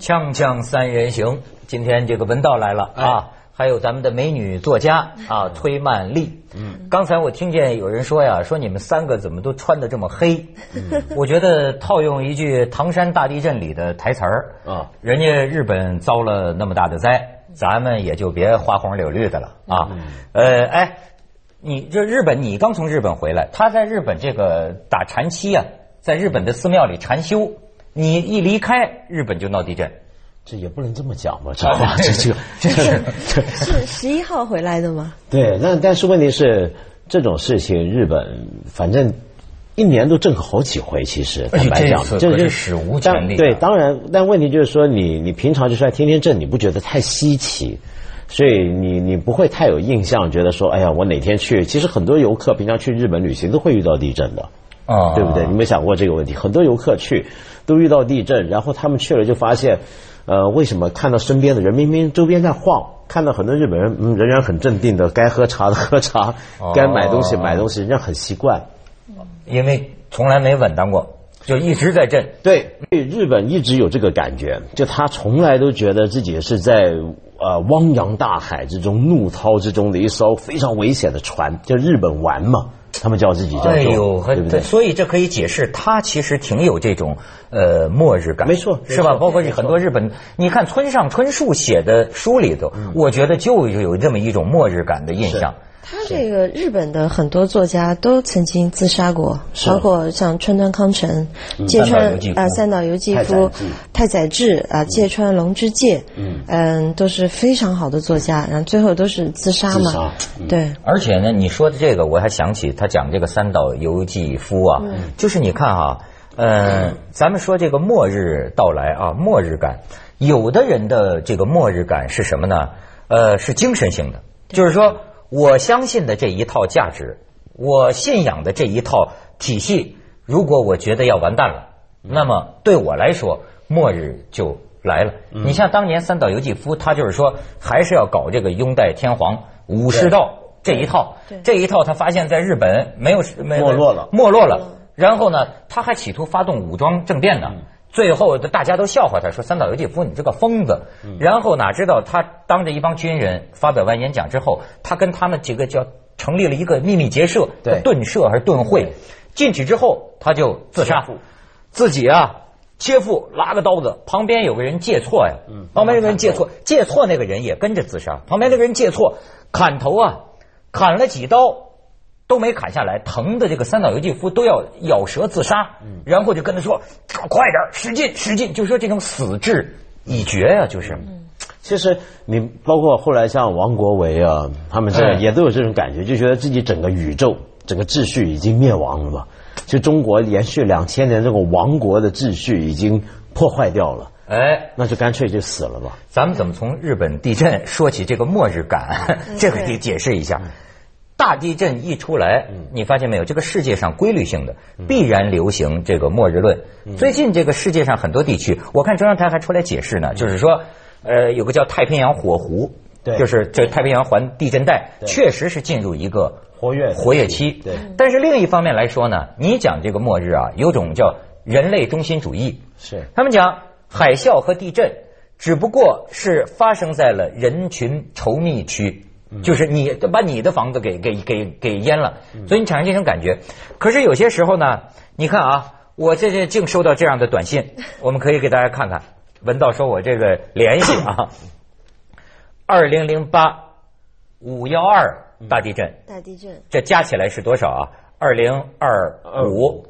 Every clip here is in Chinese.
锵锵三人行，今天这个文道来了啊，还有咱们的美女作家啊，崔曼丽。嗯，刚才我听见有人说呀，说你们三个怎么都穿的这么黑？我觉得套用一句唐山大地震里的台词儿啊，人家日本遭了那么大的灾，咱们也就别花红柳绿的了啊。呃，哎，你这日本，你刚从日本回来，他在日本这个打禅期啊，在日本的寺庙里禅修。你一离开日本就闹地震，这也不能这么讲吧？这话这这这是 是十一号回来的吗？对，那但是问题是这种事情，日本反正一年都震好几回，其实坦白讲，这是史无前例。对，当然，但问题就是说，你你平常就算天天震，你不觉得太稀奇？所以你你不会太有印象，觉得说，哎呀，我哪天去？其实很多游客平常去日本旅行都会遇到地震的。啊，对不对？你没想过这个问题？很多游客去都遇到地震，然后他们去了就发现，呃，为什么看到身边的人明明周边在晃，看到很多日本人嗯仍然很镇定的，该喝茶的喝茶，该买东西买东西，人家很习惯，因为从来没稳当过，就一直在震。对，日本一直有这个感觉，就他从来都觉得自己是在呃汪洋大海之中、怒涛之中的一艘非常危险的船，叫日本丸嘛。他们叫自己叫做，对不对？所以这可以解释，他其实挺有这种呃末日感，没错，是吧？包括很多日本，你看村上春树写的书里头，我觉得就有这么一种末日感的印象。他这个日本的很多作家都曾经自杀过，包括像川端康成、芥川啊、三岛由纪夫、太宰治。啊、芥川龙之介，嗯。嗯，都是非常好的作家，然后最后都是自杀嘛。对。而且呢，你说的这个，我还想起他讲这个三岛由纪夫啊，就是你看哈，呃，咱们说这个末日到来啊，末日感，有的人的这个末日感是什么呢？呃，是精神性的，就是说。我相信的这一套价值，我信仰的这一套体系，如果我觉得要完蛋了，那么对我来说，末日就来了。你像当年三岛由纪夫，他就是说，还是要搞这个拥戴天皇、武士道这一套。这一套他发现，在日本没有没落了，没落了。然后呢，他还企图发动武装政变呢。最后，大家都笑话他，说三岛由纪夫你这个疯子。然后哪知道他当着一帮军人发表完演讲之后，他跟他们几个叫成立了一个秘密结社，盾社还是盾会。进去之后他就自杀，自己啊切腹拉个刀子，旁边有个人借错呀，旁边有个人借错，借错那个人也跟着自杀。旁边那个人借错砍头啊，砍了几刀。都没砍下来，疼的这个三岛由纪夫都要咬舌自杀，然后就跟他说：“快点，使劲，使劲！”就说这种死志已决呀，就是。其实你包括后来像王国维啊，他们这也都有这种感觉，就觉得自己整个宇宙、整个秩序已经灭亡了嘛。就中国延续两千年这个亡国的秩序已经破坏掉了，哎，那就干脆就死了吧。咱们怎么从日本地震说起这个末日感？这个得解释一下。大地震一出来，你发现没有？这个世界上规律性的必然流行这个末日论。最近这个世界上很多地区，我看中央台还出来解释呢，就是说，呃，有个叫太平洋火湖，就是这太平洋环地震带确实是进入一个活跃活跃期。对，但是另一方面来说呢，你讲这个末日啊，有种叫人类中心主义。是，他们讲海啸和地震只不过是发生在了人群稠密区。就是你把你的房子给给给给淹了，所以你产生这种感觉。可是有些时候呢，你看啊，我这这净收到这样的短信，我们可以给大家看看。文道说我这个联系啊，二零零八五幺二大地震，大地震，这加起来是多少啊？二零二五，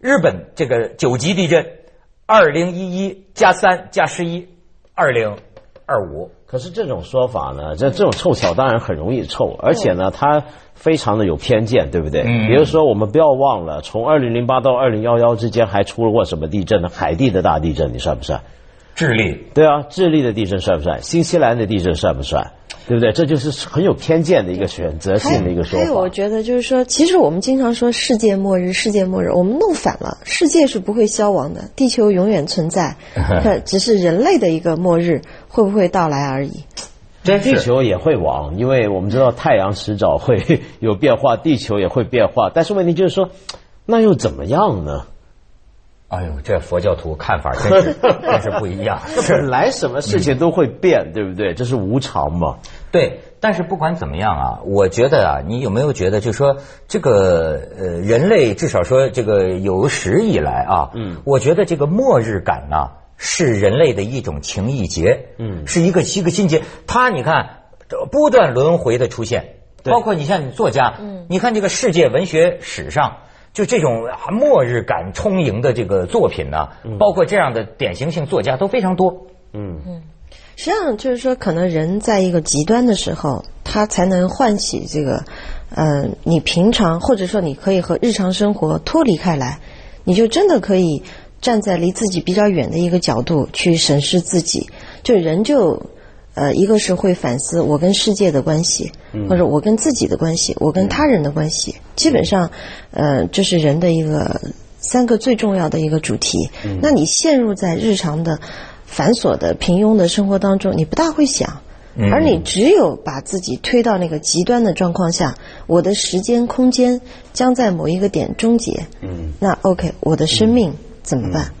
日本这个九级地震，二零一一加三加十一，二零二五。可是这种说法呢，这这种凑巧当然很容易凑，而且呢，它非常的有偏见，对不对？嗯。比如说，我们不要忘了，从二零零八到二零幺幺之间还出了过什么地震呢？海地的大地震，你算不算？智利。对啊，智利的地震算不算？新西兰的地震算不算？对不对？这就是很有偏见的一个选择性的一个说法。还有，我觉得就是说，其实我们经常说世界末日，世界末日，我们弄反了。世界是不会消亡的，地球永远存在，只是人类的一个末日会不会到来而已。这地球也会亡，因为我们知道太阳迟早会 有变化，地球也会变化。但是问题就是说，那又怎么样呢？哎呦，这佛教徒看法真是 真是不一样。本来什么事情都会变，对不对？这是无常嘛。对，但是不管怎么样啊，我觉得啊，你有没有觉得，就说这个呃，人类至少说这个有史以来啊，嗯，我觉得这个末日感呢，是人类的一种情意结，嗯，是一个一个心结。它你看不断轮回的出现，包括你像你作家，嗯，你看这个世界文学史上。就这种末日感充盈的这个作品呢，包括这样的典型性作家都非常多。嗯嗯，实际上就是说，可能人在一个极端的时候，他才能唤起这个，嗯，你平常或者说你可以和日常生活脱离开来，你就真的可以站在离自己比较远的一个角度去审视自己，就人就。呃，一个是会反思我跟世界的关系，或者我跟自己的关系，我跟他人的关系，基本上，呃，这是人的一个三个最重要的一个主题。那你陷入在日常的繁琐的平庸的生活当中，你不大会想，而你只有把自己推到那个极端的状况下，我的时间空间将在某一个点终结。嗯，那 OK，我的生命怎么办？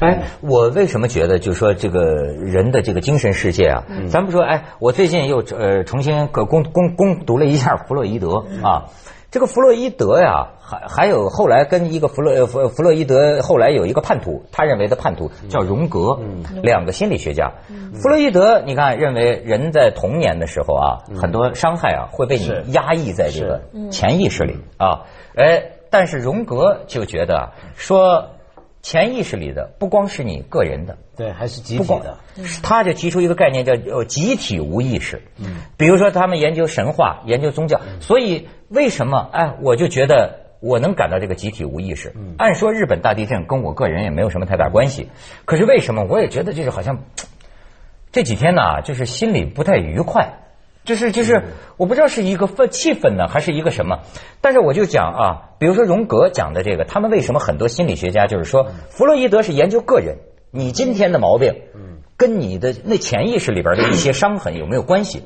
哎，我为什么觉得，就是说这个人的这个精神世界啊，咱不说，哎，我最近又呃重新攻攻攻读了一下弗洛伊德啊，这个弗洛伊德呀，还还有后来跟一个弗洛弗弗洛伊德后来有一个叛徒，他认为的叛徒叫荣格，两个心理学家，弗洛伊德你看认为人在童年的时候啊，很多伤害啊会被你压抑在这个潜意识里啊，哎，但是荣格就觉得说。潜意识里的不光是你个人的，对，还是集体的。他就提出一个概念叫呃集体无意识。嗯，比如说他们研究神话、研究宗教，所以为什么哎，我就觉得我能感到这个集体无意识。嗯，按说日本大地震跟我个人也没有什么太大关系，可是为什么我也觉得就是好像这几天呢，就是心里不太愉快。就是就是，我不知道是一个氛气氛呢，还是一个什么。但是我就讲啊，比如说荣格讲的这个，他们为什么很多心理学家就是说，弗洛伊德是研究个人，你今天的毛病，跟你的那潜意识里边的一些伤痕有没有关系？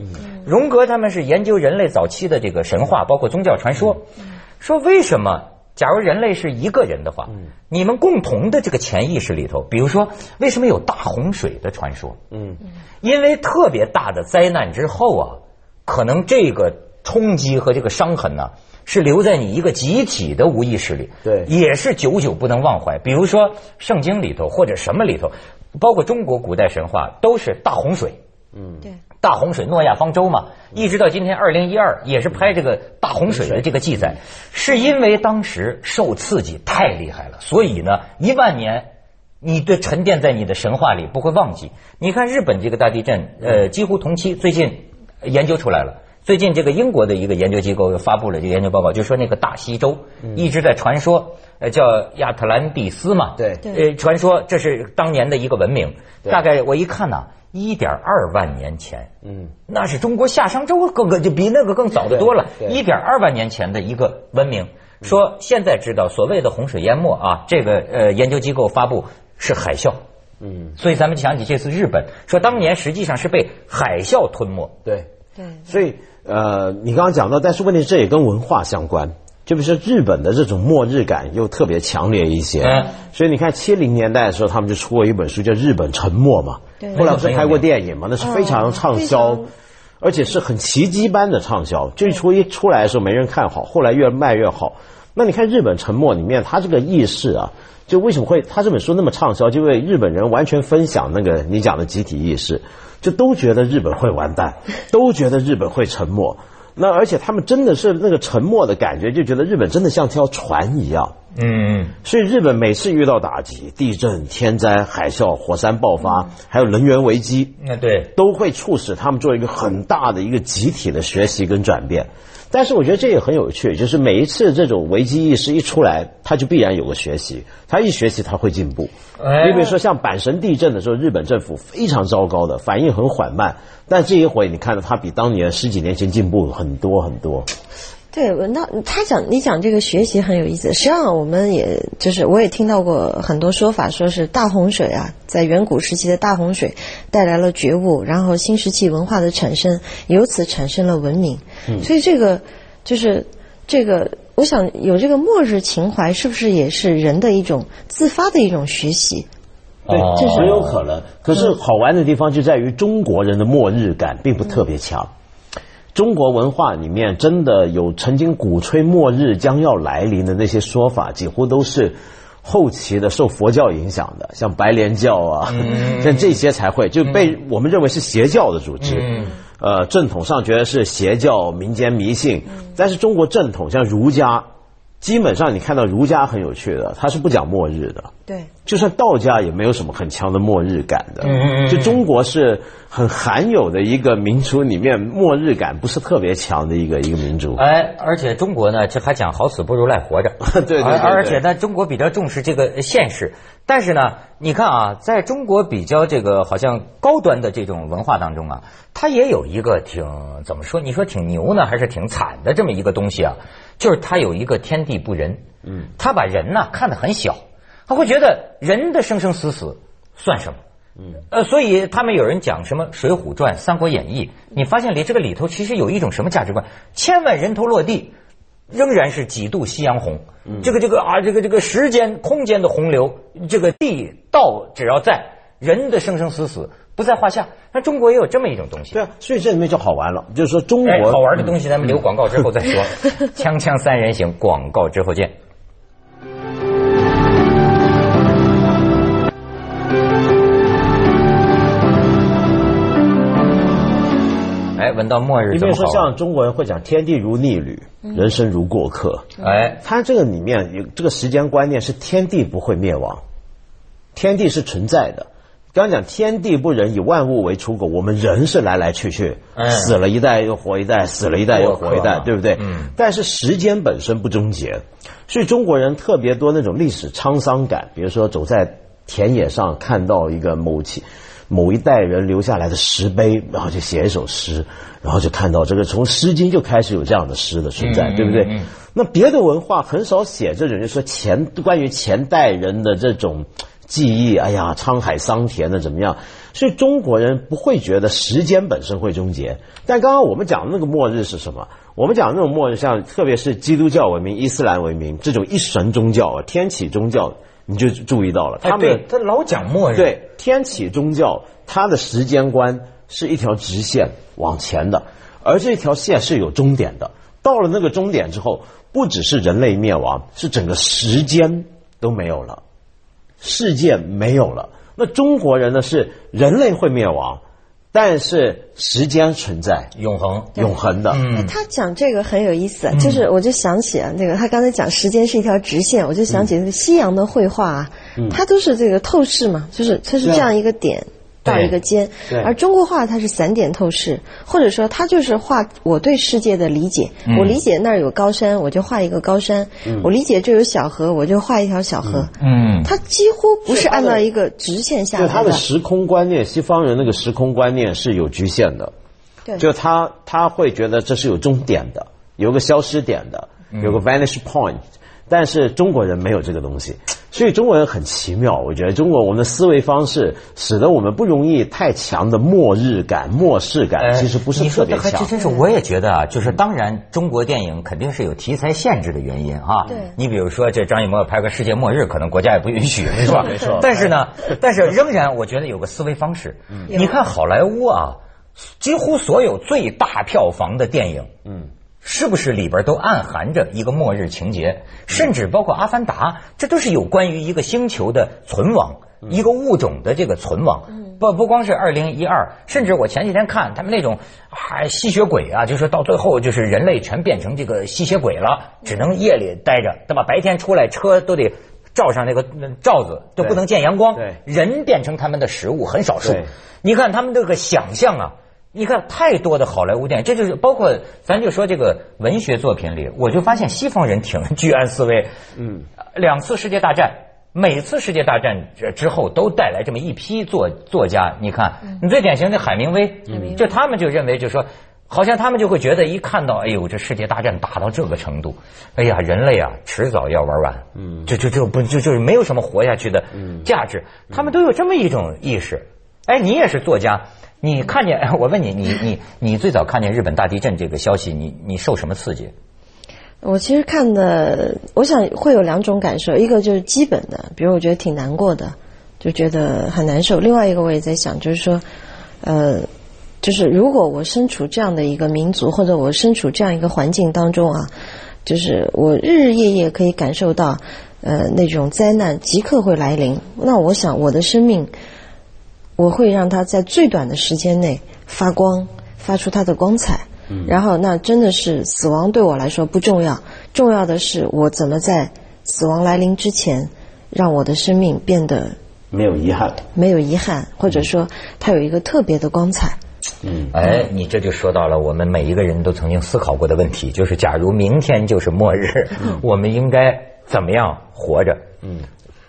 荣格他们是研究人类早期的这个神话，包括宗教传说，说为什么，假如人类是一个人的话，你们共同的这个潜意识里头，比如说为什么有大洪水的传说？嗯，因为特别大的灾难之后啊。可能这个冲击和这个伤痕呢，是留在你一个集体的无意识里，对，也是久久不能忘怀。比如说圣经里头或者什么里头，包括中国古代神话都是大洪水，嗯，对，大洪水诺亚方舟嘛，一直到今天二零一二也是拍这个大洪水的这个记载，是因为当时受刺激太厉害了，所以呢，一万年你的沉淀在你的神话里不会忘记。你看日本这个大地震，呃，几乎同期最近。研究出来了，最近这个英国的一个研究机构又发布了这个研究报告，就说那个大西洲一直在传说，呃，叫亚特兰蒂斯嘛，对，呃，传说这是当年的一个文明，大概我一看呢，一点二万年前，嗯，那是中国夏商周，更更就比那个更早的多了，一点二万年前的一个文明，说现在知道所谓的洪水淹没啊，这个呃研究机构发布是海啸。嗯，所以咱们就想起这次日本，说当年实际上是被海啸吞没。对，对。所以呃，你刚刚讲到，但是问题这也跟文化相关，就比如说日本的这种末日感又特别强烈一些。嗯。所以你看七零年代的时候，他们就出过一本书叫《日本沉默》嘛。对。后来不是拍过电影嘛？那是非常畅销，而且是很奇迹般的畅销。最初一出来的时候没人看好，后来越卖越好。那你看《日本沉默》里面，它这个意识啊。就为什么会他这本书那么畅销？就因为日本人完全分享那个你讲的集体意识，就都觉得日本会完蛋，都觉得日本会沉没。那而且他们真的是那个沉默的感觉，就觉得日本真的像条船一样。嗯，所以日本每次遇到打击、地震、天灾、海啸、火山爆发，还有能源危机，那对，都会促使他们做一个很大的一个集体的学习跟转变。但是我觉得这也很有趣，就是每一次这种危机意识一出来，他就必然有个学习，他一学习他会进步。你比如说像阪神地震的时候，日本政府非常糟糕的反应很缓慢，但这一回你看到他比当年十几年前进步很多很多。对，那他讲你讲这个学习很有意思。实际上，我们也就是我也听到过很多说法，说是大洪水啊，在远古时期的大洪水带来了觉悟，然后新石器文化的产生，由此产生了文明。嗯所以这个就是这个，我想有这个末日情怀，是不是也是人的一种自发的一种学习？对，这是很有可能。可是好玩的地方就在于中国人的末日感并不特别强。中国文化里面真的有曾经鼓吹末日将要来临的那些说法，几乎都是后期的受佛教影响的，像白莲教啊，像这些才会就被我们认为是邪教的组织。呃，正统上觉得是邪教、民间迷信，但是中国正统像儒家。基本上，你看到儒家很有趣的，他是不讲末日的。对，就算道家也没有什么很强的末日感的。嗯嗯嗯。就中国是很罕有的一个民族里面末日感不是特别强的一个一个民族。哎，而且中国呢，这还讲好死不如赖活着。对对对。而且呢，中国比较重视这个现实。但是呢，你看啊，在中国比较这个好像高端的这种文化当中啊，它也有一个挺怎么说？你说挺牛呢，还是挺惨的这么一个东西啊？就是他有一个天地不仁，嗯，他把人呢看得很小，他会觉得人的生生死死算什么？嗯，呃，所以他们有人讲什么《水浒传》《三国演义》，你发现里这个里头其实有一种什么价值观？千万人头落地，仍然是几度夕阳红。这个这个啊，这个这个时间空间的洪流，这个地道只要在，人的生生死死。不在话下，那中国也有这么一种东西。对啊，所以这里面就好玩了，就是说中国好玩的东西，咱们留广告之后再说。锵锵三人行，广告之后见。哎，闻到末日，你比如说像中国人会讲“天地如逆旅，人生如过客”。哎，他这个里面有这个时间观念是天地不会灭亡，天地是存在的。刚讲天地不仁，以万物为刍狗。我们人是来来去去，死了一代又活一代，死了一代又活一代，对不对？嗯。但是时间本身不终结，所以中国人特别多那种历史沧桑感。比如说走在田野上，看到一个某期某一代人留下来的石碑，然后就写一首诗，然后就看到这个从《诗经》就开始有这样的诗的存在，对不对？那别的文化很少写这种，就说前关于前代人的这种。记忆，哎呀，沧海桑田的怎么样？所以中国人不会觉得时间本身会终结。但刚刚我们讲的那个末日是什么？我们讲那种末日，像特别是基督教文明、伊斯兰文明这种一神宗教啊，天启宗教，你就注意到了，他们他老讲末日。对，天启宗教它的时间观是一条直线往前的，而这条线是有终点的。到了那个终点之后，不只是人类灭亡，是整个时间都没有了。世界没有了，那中国人呢？是人类会灭亡，但是时间存在，永恒，永恒的。嗯，他讲这个很有意思，就是我就想起啊，那个他刚才讲时间是一条直线，我就想起那个西洋的绘画啊，它都是这个透视嘛，就是它是这样一个点。到一个尖，而中国画它是散点透视，或者说它就是画我对世界的理解。我理解那儿有高山，我就画一个高山；我理解这有小河，我就画一条小河。嗯，它几乎不是按照一个直线下来的。它的时空观念，西方人那个时空观念是有局限的。对，就他他会觉得这是有终点的，有个消失点的，有个 vanish point。但是中国人没有这个东西，所以中国人很奇妙。我觉得中国我们的思维方式使得我们不容易太强的末日感、末世感，其实不是特别强。这真是我也觉得啊，就是当然中国电影肯定是有题材限制的原因啊。对。你比如说这张艺谋拍个世界末日，可能国家也不允许，是吧？没错。但是呢，但是仍然我觉得有个思维方式。嗯。你看好莱坞啊，几乎所有最大票房的电影，嗯。是不是里边都暗含着一个末日情节？甚至包括《阿凡达》，这都是有关于一个星球的存亡，一个物种的这个存亡。不不光是二零一二，甚至我前几天看他们那种啊吸血鬼啊，就是到最后就是人类全变成这个吸血鬼了，只能夜里待着，对吧？白天出来车都得罩上那个罩子，都不能见阳光。人变成他们的食物很少数。你看他们这个想象啊。你看，太多的好莱坞电影，这就是包括咱就说这个文学作品里，我就发现西方人挺 居安思危。嗯，两次世界大战，每次世界大战之后都带来这么一批作作家。你看，你最典型的海明威，就他们就认为，就说好像他们就会觉得，一看到哎呦，这世界大战打到这个程度，哎呀，人类啊，迟早要玩完。嗯，这这这不就就是没有什么活下去的价值？他们都有这么一种意识。哎，你也是作家。你看见 我问你，你你你最早看见日本大地震这个消息，你你受什么刺激？我其实看的，我想会有两种感受，一个就是基本的，比如我觉得挺难过的，就觉得很难受；另外一个我也在想，就是说，呃，就是如果我身处这样的一个民族，或者我身处这样一个环境当中啊，就是我日日夜夜可以感受到，呃，那种灾难即刻会来临，那我想我的生命，我会让它在最短的时间内发光，发出它的光彩。嗯然后，那真的是死亡对我来说不重要，重要的是我怎么在死亡来临之前，让我的生命变得没有遗憾，没有遗憾，或者说它有一个特别的光彩。嗯，哎，你这就说到了我们每一个人都曾经思考过的问题，就是假如明天就是末日，我们应该怎么样活着？嗯，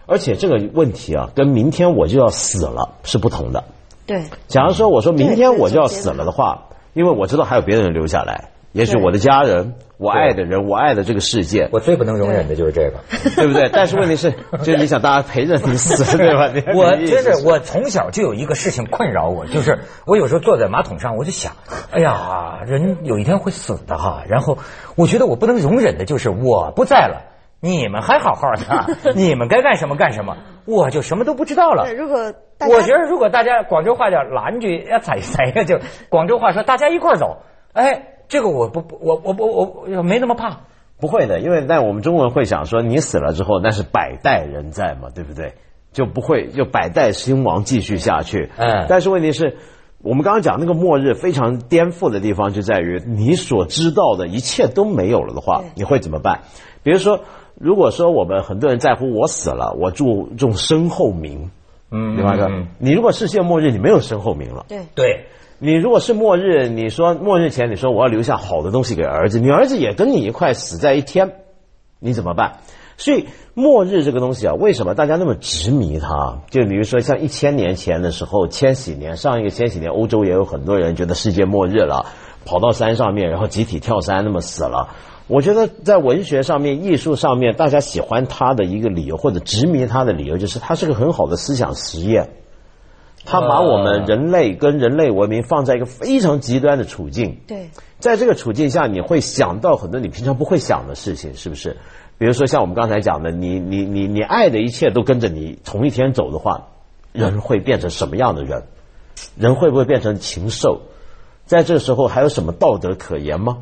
而且这个问题啊，跟明天我就要死了是不同的。对，假如说我说明天我就要死了的话。因为我知道还有别人留下来，也许我的家人、我爱的人、我爱的这个世界。我最不能容忍的就是这个，对不对？但是问题是，就你想大家陪着你死，对吧？我真是我从小就有一个事情困扰我，就是我有时候坐在马桶上，我就想，哎呀，人有一天会死的哈。然后我觉得我不能容忍的就是我不在了。你们还好好的，你们该干什么干什么，我就什么都不知道了。如果我觉得，如果大家广州话叫“拦句要踩踩呀”，就广州话说大家一块走，哎，这个我不我我我我没那么怕，不会的，因为在我们中文会想说，你死了之后那是百代人在嘛，对不对？就不会就百代兴亡继续下去。嗯，但是问题是，我们刚刚讲那个末日非常颠覆的地方就在于，你所知道的一切都没有了的话，你会怎么办？比如说。如果说我们很多人在乎我死了，我注重身后名，嗯，对吧？你如果世界末日，你没有身后名了。对对，你如果是末日，你说末日前你说我要留下好的东西给儿子，你儿子也跟你一块死在一天，你怎么办？所以末日这个东西啊，为什么大家那么执迷它？就比如说像一千年前的时候，千禧年上一个千禧年，欧洲也有很多人觉得世界末日了，跑到山上面，然后集体跳山，那么死了。我觉得在文学上面、艺术上面，大家喜欢他的一个理由或者执迷他的理由，就是他是个很好的思想实验。他把我们人类跟人类文明放在一个非常极端的处境。对，在这个处境下，你会想到很多你平常不会想的事情，是不是？比如说像我们刚才讲的，你你你你爱的一切都跟着你同一天走的话，人会变成什么样的人？人会不会变成禽兽？在这时候还有什么道德可言吗？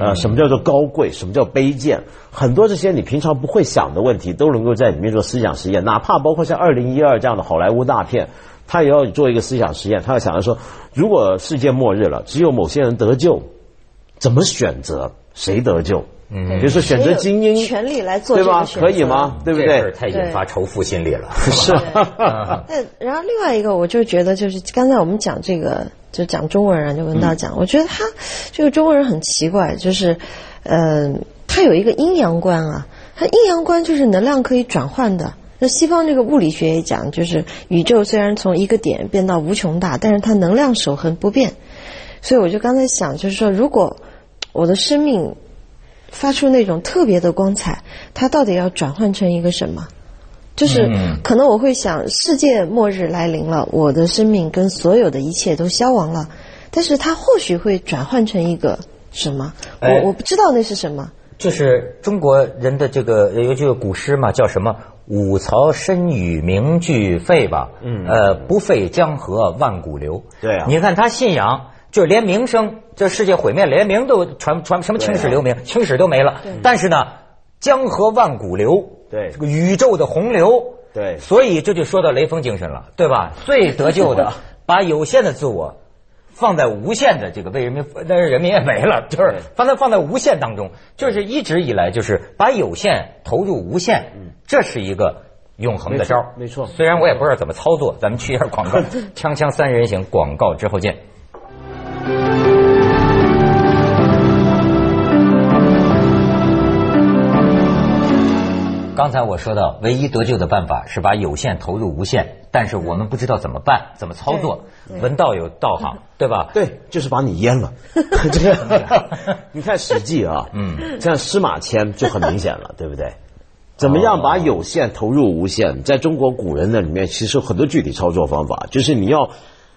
呃，什么叫做高贵？什么叫卑贱？很多这些你平常不会想的问题，都能够在里面做思想实验。哪怕包括像《二零一二》这样的好莱坞大片，他也要做一个思想实验。他要想着说，如果世界末日了，只有某些人得救，怎么选择？谁得救？嗯，比如说选择精英，权利来做对吧？可以吗？对不对？太引发仇富心理了。是。那 然后另外一个，我就觉得就是刚才我们讲这个。就讲中国人啊，就文道讲，我觉得他这个中国人很奇怪，就是，呃，他有一个阴阳观啊，他阴阳观就是能量可以转换的。那西方这个物理学也讲，就是宇宙虽然从一个点变到无穷大，但是它能量守恒不变。所以我就刚才想，就是说，如果我的生命发出那种特别的光彩，它到底要转换成一个什么？就是可能我会想，世界末日来临了，我的生命跟所有的一切都消亡了，但是它或许会转换成一个什么？我我不知道那是什么。就是中国人的这个有句古诗嘛，叫什么“五曹身与名俱废”吧？嗯，呃，不废江河万古流。对啊，你看他信仰，就连名声，这世界毁灭，连名都传传什么青史留名，青史都没了。但是呢，江河万古流。对。这个宇宙的洪流，对，所以这就说到雷锋精神了，对吧？最得救的，把有限的自我放在无限的这个为人民，但是人民也没了，就是放在放在无限当中，就是一直以来就是把有限投入无限，这是一个永恒的招没错。虽然我也不知道怎么操作，咱们去一下广告，锵锵三人行广告之后见。刚才我说到，唯一得救的办法是把有限投入无限，但是我们不知道怎么办，怎么操作。文道有道行，对吧？对，就是把你淹了。这样，你看《史记》啊，嗯，像司马迁就很明显了，对不对？怎么样把有限投入无限？在中国古人那里面，其实很多具体操作方法，就是你要，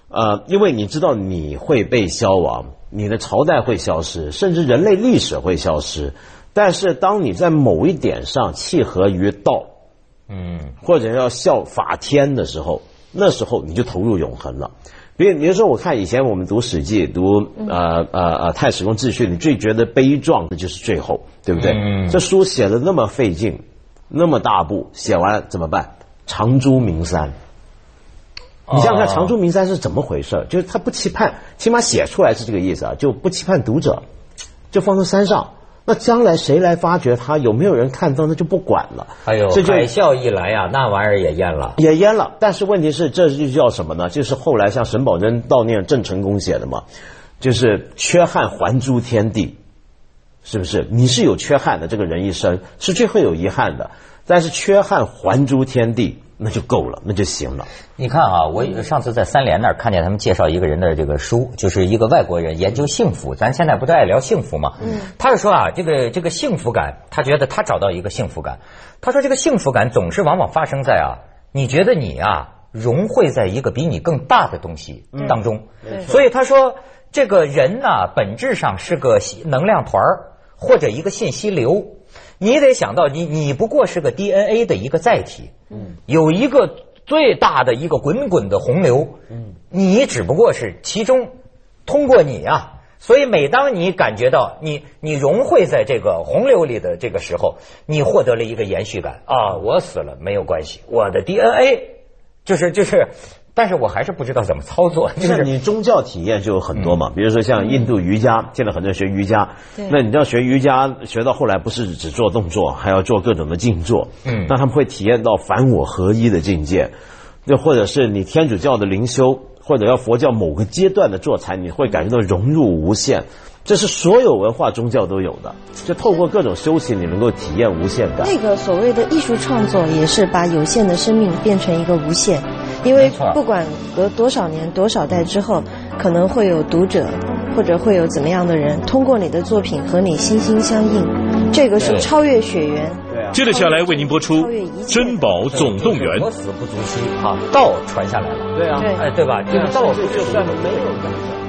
呃，因为你知道你会被消亡，你的朝代会消失，甚至人类历史会消失。但是当你在某一点上契合于道，嗯，或者要效法天的时候，那时候你就投入永恒了。比如，比如说，我看以前我们读《史记》，读呃呃呃《太史公自序》，你最觉得悲壮的就是最后，对不对？这书写的那么费劲，那么大部，写完怎么办？长诛名山。你想想看，长诛名山是怎么回事？就是他不期盼，起码写出来是这个意思啊，就不期盼读者，就放在山上。那将来谁来发掘它？有没有人看到？那就不管了。哎呦，这海啸一来呀，那玩意儿也淹了，也淹了。但是问题是，这就叫什么呢？就是后来像沈葆桢悼念郑成功写的嘛，就是缺憾还诸天地，是不是？你是有缺憾的，这个人一生是最会有遗憾的，但是缺憾还诸天地。那就够了，那就行了。你看啊，我上次在三联那儿看见他们介绍一个人的这个书，就是一个外国人研究幸福。咱现在不都爱聊幸福吗？嗯，他就说啊，这个这个幸福感，他觉得他找到一个幸福感。他说这个幸福感总是往往发生在啊，你觉得你啊融汇在一个比你更大的东西当中。嗯所以他说，这个人呢，本质上是个能量团儿或者一个信息流。你得想到，你你不过是个 DNA 的一个载体，嗯，有一个最大的一个滚滚的洪流，嗯，你只不过是其中通过你啊，所以每当你感觉到你你融汇在这个洪流里的这个时候，你获得了一个延续感啊，我死了没有关系，我的 DNA 就是就是。但是我还是不知道怎么操作。就是你宗教体验就有很多嘛，比如说像印度瑜伽，现在很多人学瑜伽。那你知道学瑜伽学到后来不是只做动作，还要做各种的静坐。嗯。那他们会体验到凡我合一的境界，又或者是你天主教的灵修，或者要佛教某个阶段的坐禅，你会感觉到融入无限。这是所有文化宗教都有的，就透过各种修行，你能够体验无限感。那个所谓的艺术创作，也是把有限的生命变成一个无限。因为不管隔多少年、多少代之后，可能会有读者，或者会有怎么样的人，通过你的作品和你心心相印。这个是超越血缘。对接着下来为您播出《珍宝总动员》。我死不足惜啊，道传下来了。对啊，哎，对吧？这个道就算没有。